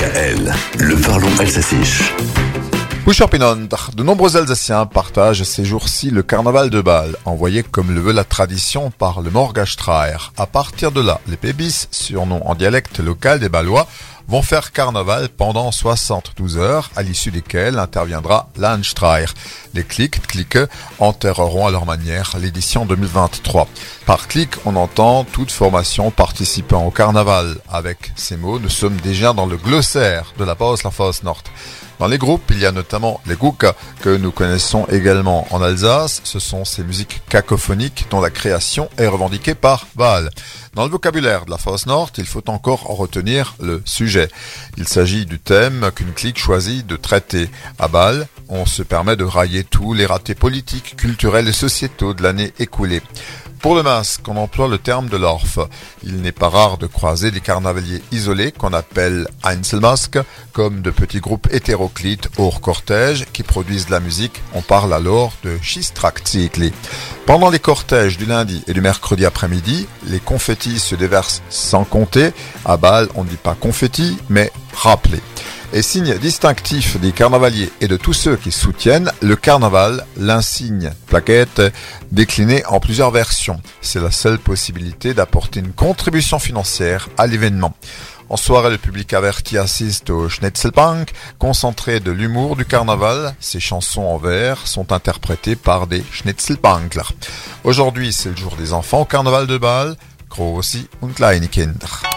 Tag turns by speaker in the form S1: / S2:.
S1: DKL, le parlons.
S2: De nombreux Alsaciens partagent ces jours-ci le carnaval de Bâle, envoyé comme le veut la tradition par le Morgastraer. À partir de là, les Pébis, surnom en dialecte local des Balois, vont faire carnaval pendant 72 heures, à l'issue desquelles interviendra l'Anstraer. Les clics, clics, enterreront à leur manière l'édition 2023. Par clic, on entend toute formation participant au carnaval. Avec ces mots, nous sommes déjà dans le glossaire de la pause La Fosse Nord. Dans les groupes, il y a notamment les Gouka, que nous connaissons également en Alsace. Ce sont ces musiques cacophoniques dont la création est revendiquée par Val. Dans le vocabulaire de la fosse nord, il faut encore retenir le sujet. Il s'agit du thème qu'une clique choisit de traiter. À Bâle, on se permet de railler tous les ratés politiques, culturels et sociétaux de l'année écoulée. Pour le masque, on emploie le terme de l'orf. Il n'est pas rare de croiser des carnavaliers isolés qu'on appelle Einzelmask, comme de petits groupes hétéroclites hors cortège qui produisent de la musique. On parle alors de Schistrakzikli. Pendant les cortèges du lundi et du mercredi après-midi, les confettis se déversent sans compter. À Bâle, on ne dit pas confetti, mais rappelé et signe distinctif des carnavaliers et de tous ceux qui soutiennent le carnaval, l'insigne plaquette décliné en plusieurs versions. C'est la seule possibilité d'apporter une contribution financière à l'événement. En soirée, le public averti assiste au Schnetzelbank, concentré de l'humour du carnaval. Ces chansons en vers sont interprétées par des Schnetzelbankler. Aujourd'hui, c'est le jour des enfants au carnaval de Bâle. Großi und kleine Kinder.